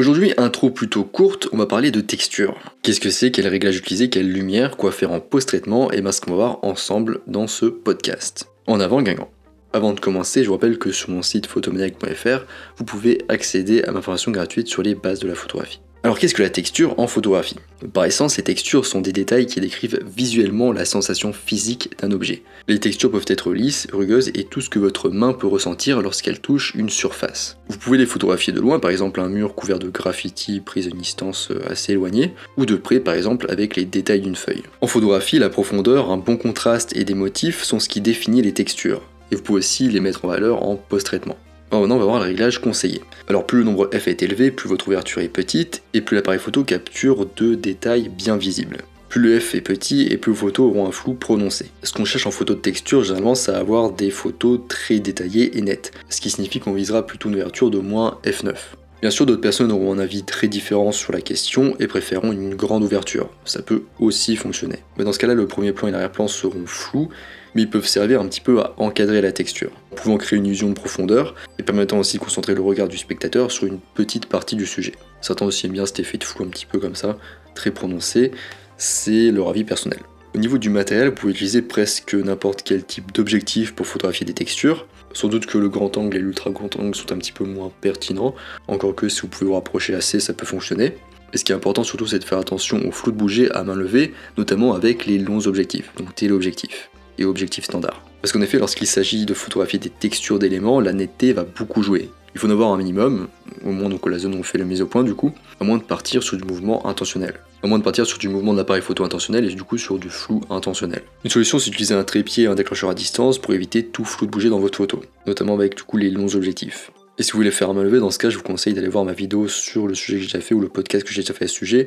Aujourd'hui, intro plutôt courte, on va parler de texture. Qu'est-ce que c'est, quel réglage utiliser, quelle lumière, quoi faire en post-traitement, et bien ce qu'on va voir ensemble dans ce podcast. En avant, Guingamp. Avant de commencer, je vous rappelle que sur mon site photomaniac.fr, vous pouvez accéder à ma formation gratuite sur les bases de la photographie. Alors qu'est-ce que la texture en photographie? Par essence, les textures sont des détails qui décrivent visuellement la sensation physique d'un objet. Les textures peuvent être lisses, rugueuses et tout ce que votre main peut ressentir lorsqu'elle touche une surface. Vous pouvez les photographier de loin, par exemple un mur couvert de graffiti pris à une distance euh, assez éloignée, ou de près par exemple avec les détails d'une feuille. En photographie, la profondeur, un bon contraste et des motifs sont ce qui définit les textures. Et vous pouvez aussi les mettre en valeur en post-traitement. Maintenant, on va voir le réglage conseillé. Alors plus le nombre f est élevé, plus votre ouverture est petite, et plus l'appareil photo capture de détails bien visibles. Plus le f est petit et plus vos photos auront un flou prononcé. Ce qu'on cherche en photo de texture, généralement, c'est à avoir des photos très détaillées et nettes, ce qui signifie qu'on visera plutôt une ouverture de moins f9. Bien sûr, d'autres personnes auront un avis très différent sur la question et préféreront une grande ouverture. Ça peut aussi fonctionner. Mais dans ce cas-là, le premier plan et l'arrière-plan seront flous, mais ils peuvent servir un petit peu à encadrer la texture, pouvant créer une illusion de profondeur et permettant aussi de concentrer le regard du spectateur sur une petite partie du sujet. Certains aussi aiment bien cet effet de flou un petit peu comme ça, très prononcé, c'est leur avis personnel. Au niveau du matériel, vous pouvez utiliser presque n'importe quel type d'objectif pour photographier des textures. Sans doute que le grand angle et l'ultra grand angle sont un petit peu moins pertinents, encore que si vous pouvez vous rapprocher assez, ça peut fonctionner. Et ce qui est important surtout, c'est de faire attention au flou de bouger à main levée, notamment avec les longs objectifs, donc téléobjectifs et objectifs standards. Parce qu'en effet, lorsqu'il s'agit de photographier des textures d'éléments, la netteté va beaucoup jouer. Il faut en avoir un minimum, au moins donc la zone où on fait la mise au point du coup, à moins de partir sur du mouvement intentionnel. À moins de partir sur du mouvement de l'appareil photo intentionnel et du coup sur du flou intentionnel. Une solution c'est d'utiliser un trépied et un déclencheur à distance pour éviter tout flou de bouger dans votre photo, notamment avec du coup les longs objectifs. Et si vous voulez faire à main levée, dans ce cas je vous conseille d'aller voir ma vidéo sur le sujet que j'ai déjà fait ou le podcast que j'ai déjà fait à ce sujet.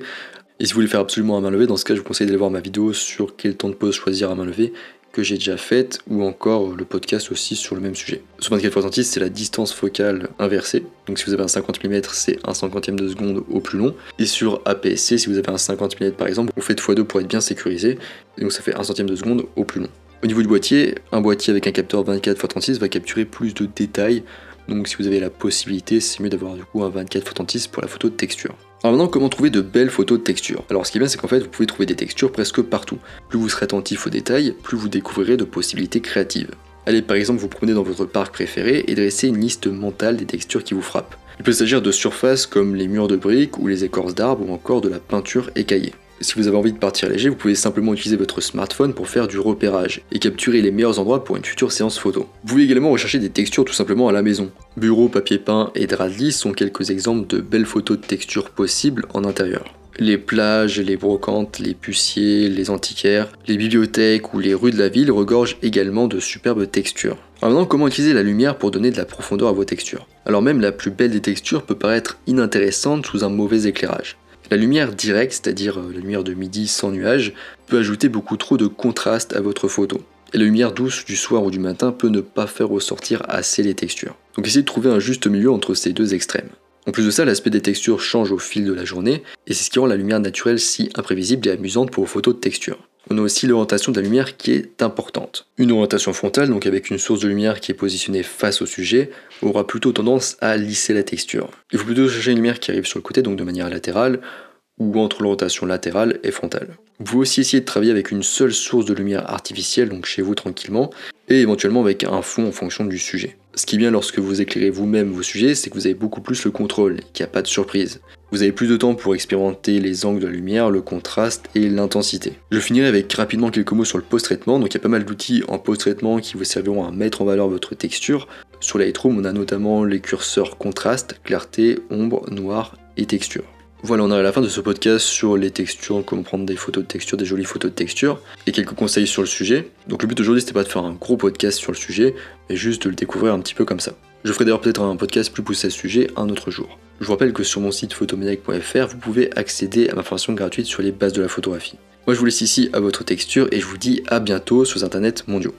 Et si vous voulez faire absolument à main levée, dans ce cas je vous conseille d'aller voir ma vidéo sur quel temps de pause choisir à main levée que j'ai déjà faite, ou encore le podcast aussi sur le même sujet. Sur 24 x c'est la distance focale inversée. Donc si vous avez un 50 mm, c'est un cinquantième de seconde au plus long. Et sur APS-C, si vous avez un 50 mm par exemple, vous faites x2 pour être bien sécurisé. Et donc ça fait un centième de seconde au plus long. Au niveau du boîtier, un boîtier avec un capteur 24 x 36 va capturer plus de détails. Donc si vous avez la possibilité, c'est mieux d'avoir du coup un 24 x 36 pour la photo de texture. Alors maintenant, comment trouver de belles photos de texture? Alors ce qui est bien, c'est qu'en fait, vous pouvez trouver des textures presque partout. Plus vous serez attentif aux détails, plus vous découvrirez de possibilités créatives. Allez par exemple vous promener dans votre parc préféré et dresser une liste mentale des textures qui vous frappent. Il peut s'agir de surfaces comme les murs de briques ou les écorces d'arbres ou encore de la peinture écaillée. Si vous avez envie de partir léger, vous pouvez simplement utiliser votre smartphone pour faire du repérage et capturer les meilleurs endroits pour une future séance photo. Vous pouvez également rechercher des textures tout simplement à la maison. Bureau, papier peint et drap sont quelques exemples de belles photos de textures possibles en intérieur. Les plages, les brocantes, les puciers, les antiquaires, les bibliothèques ou les rues de la ville regorgent également de superbes textures. Alors maintenant, comment utiliser la lumière pour donner de la profondeur à vos textures? Alors même la plus belle des textures peut paraître inintéressante sous un mauvais éclairage. La lumière directe, c'est-à-dire euh, la lumière de midi sans nuage, peut ajouter beaucoup trop de contraste à votre photo. Et la lumière douce du soir ou du matin peut ne pas faire ressortir assez les textures. Donc essayez de trouver un juste milieu entre ces deux extrêmes. En plus de ça, l'aspect des textures change au fil de la journée, et c'est ce qui rend la lumière naturelle si imprévisible et amusante pour vos photos de texture on a aussi l'orientation de la lumière qui est importante. Une orientation frontale, donc avec une source de lumière qui est positionnée face au sujet, aura plutôt tendance à lisser la texture. Il faut plutôt chercher une lumière qui arrive sur le côté, donc de manière latérale, ou entre l'orientation latérale et frontale. Vous pouvez aussi essayer de travailler avec une seule source de lumière artificielle, donc chez vous tranquillement, et éventuellement avec un fond en fonction du sujet. Ce qui est bien lorsque vous éclairez vous-même vos sujets, c'est que vous avez beaucoup plus le contrôle, qu'il n'y a pas de surprise. Vous avez plus de temps pour expérimenter les angles de la lumière, le contraste et l'intensité. Je finirai avec rapidement quelques mots sur le post-traitement. Donc il y a pas mal d'outils en post-traitement qui vous serviront à mettre en valeur votre texture. Sur Lightroom, on a notamment les curseurs contraste, clarté, ombre, noir et texture. Voilà, on arrive à la fin de ce podcast sur les textures, comment prendre des photos de texture, des jolies photos de texture, et quelques conseils sur le sujet. Donc le but aujourd'hui c'était pas de faire un gros podcast sur le sujet, mais juste de le découvrir un petit peu comme ça. Je ferai d'ailleurs peut-être un podcast plus poussé à ce sujet un autre jour. Je vous rappelle que sur mon site photomaniac.fr, vous pouvez accéder à ma formation gratuite sur les bases de la photographie. Moi je vous laisse ici à votre texture et je vous dis à bientôt sur Internet mondiaux.